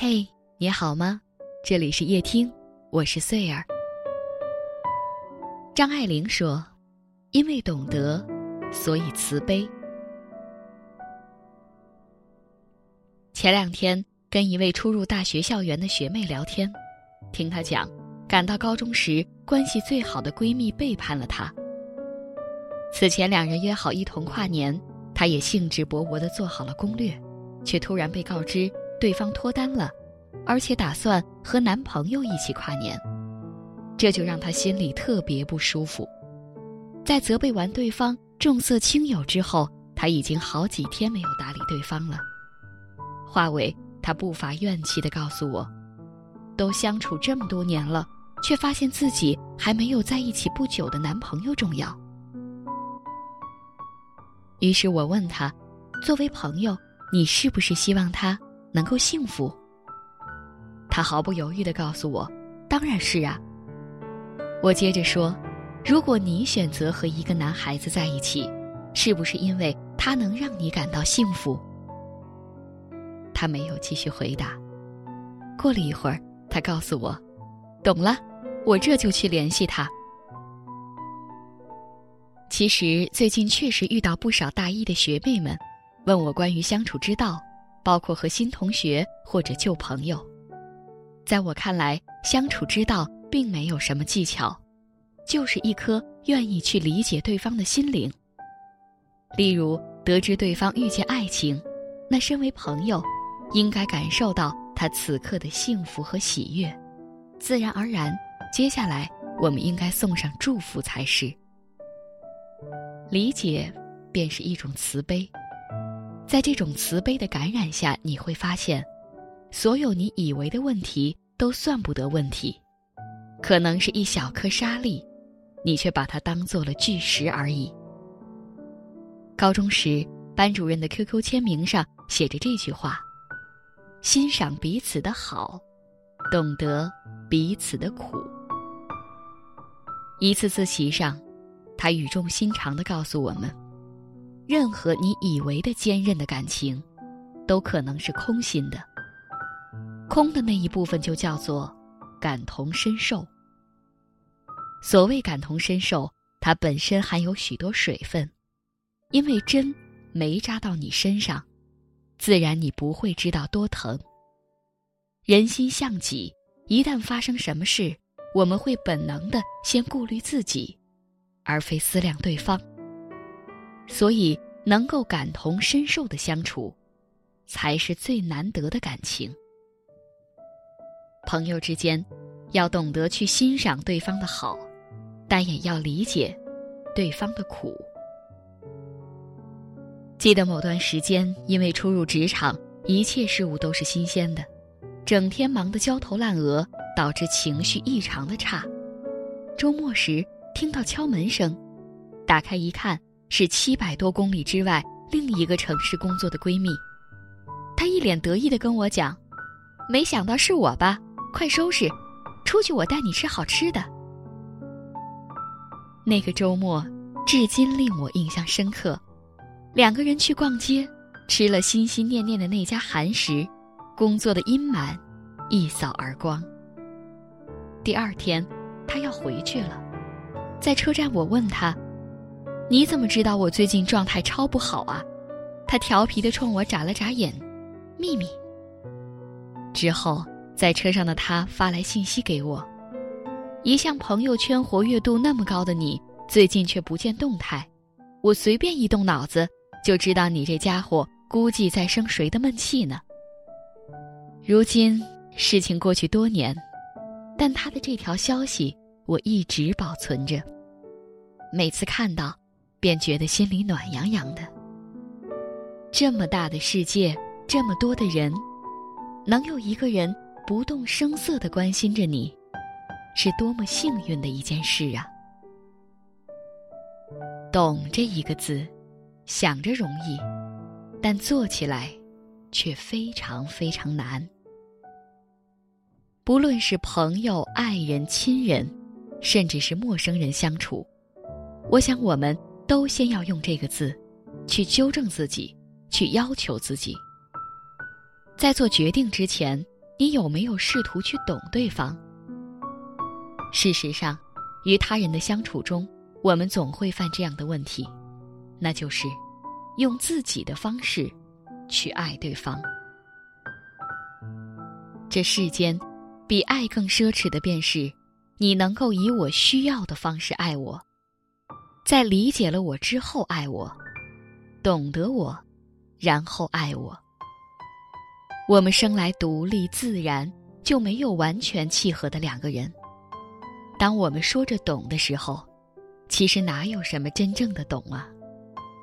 嘿，你好吗？这里是夜听，我是穗儿。张爱玲说：“因为懂得，所以慈悲。”前两天跟一位初入大学校园的学妹聊天，听她讲，赶到高中时关系最好的闺蜜背叛了她。此前两人约好一同跨年，她也兴致勃勃的做好了攻略，却突然被告知。对方脱单了，而且打算和男朋友一起跨年，这就让她心里特别不舒服。在责备完对方重色轻友之后，她已经好几天没有搭理对方了。话尾，她不乏怨气地告诉我：“都相处这么多年了，却发现自己还没有在一起不久的男朋友重要。”于是我问他：“作为朋友，你是不是希望他？”能够幸福，他毫不犹豫地告诉我：“当然是啊。”我接着说：“如果你选择和一个男孩子在一起，是不是因为他能让你感到幸福？”他没有继续回答。过了一会儿，他告诉我：“懂了，我这就去联系他。”其实最近确实遇到不少大一的学妹们，问我关于相处之道。包括和新同学或者旧朋友，在我看来，相处之道并没有什么技巧，就是一颗愿意去理解对方的心灵。例如，得知对方遇见爱情，那身为朋友，应该感受到他此刻的幸福和喜悦，自然而然，接下来我们应该送上祝福才是。理解，便是一种慈悲。在这种慈悲的感染下，你会发现，所有你以为的问题都算不得问题，可能是一小颗沙粒，你却把它当做了巨石而已。高中时，班主任的 QQ 签名上写着这句话：“欣赏彼此的好，懂得彼此的苦。”一次次席上，他语重心长地告诉我们。任何你以为的坚韧的感情，都可能是空心的。空的那一部分就叫做感同身受。所谓感同身受，它本身含有许多水分，因为针没扎到你身上，自然你不会知道多疼。人心向己，一旦发生什么事，我们会本能的先顾虑自己，而非思量对方。所以，能够感同身受的相处，才是最难得的感情。朋友之间，要懂得去欣赏对方的好，但也要理解对方的苦。记得某段时间，因为初入职场，一切事物都是新鲜的，整天忙得焦头烂额，导致情绪异常的差。周末时，听到敲门声，打开一看。是七百多公里之外另一个城市工作的闺蜜，她一脸得意的跟我讲：“没想到是我吧？快收拾，出去我带你吃好吃的。”那个周末至今令我印象深刻，两个人去逛街，吃了心心念念的那家韩食，工作的阴霾一扫而光。第二天，她要回去了，在车站我问她。你怎么知道我最近状态超不好啊？他调皮的冲我眨了眨眼，秘密。之后，在车上的他发来信息给我，一向朋友圈活跃度那么高的你，最近却不见动态。我随便一动脑子，就知道你这家伙估计在生谁的闷气呢。如今事情过去多年，但他的这条消息我一直保存着，每次看到。便觉得心里暖洋洋的。这么大的世界，这么多的人，能有一个人不动声色的关心着你，是多么幸运的一件事啊！懂这一个字，想着容易，但做起来却非常非常难。不论是朋友、爱人、亲人，甚至是陌生人相处，我想我们。都先要用这个字，去纠正自己，去要求自己。在做决定之前，你有没有试图去懂对方？事实上，与他人的相处中，我们总会犯这样的问题，那就是用自己的方式去爱对方。这世间，比爱更奢侈的便是，你能够以我需要的方式爱我，在理解了我之后爱我，懂得我，然后爱我。我们生来独立自然，就没有完全契合的两个人。当我们说着懂的时候，其实哪有什么真正的懂啊？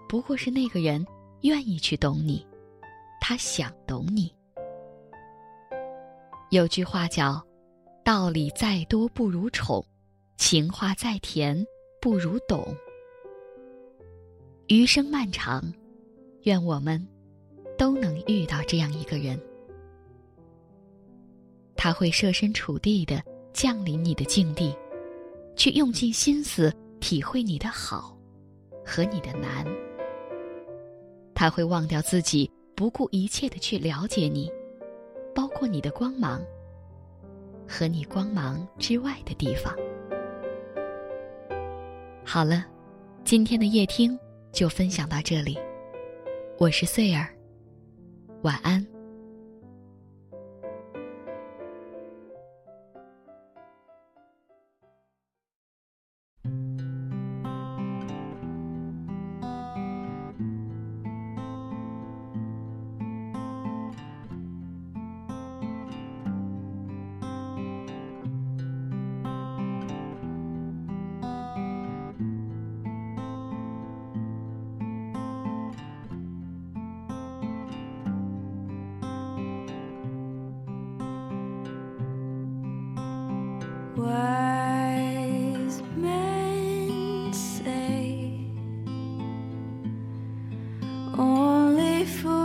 不过是那个人愿意去懂你，他想懂你。有句话叫：“道理再多不如宠，情话再甜不如懂。”余生漫长，愿我们都能遇到这样一个人。他会设身处地的降临你的境地，去用尽心思体会你的好和你的难。他会忘掉自己，不顾一切的去了解你，包括你的光芒和你光芒之外的地方。好了，今天的夜听就分享到这里，我是穗儿，晚安。Wise men say only fools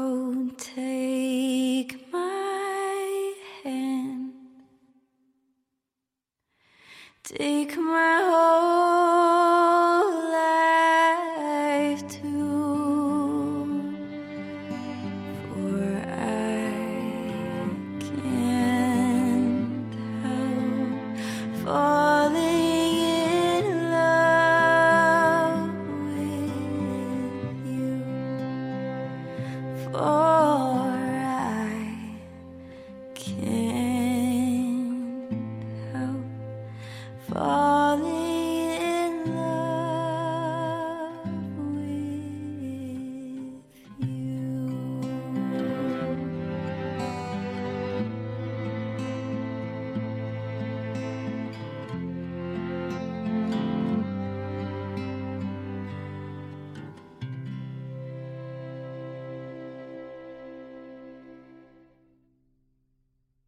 take my whole life too, for I can't help falling in love with you. For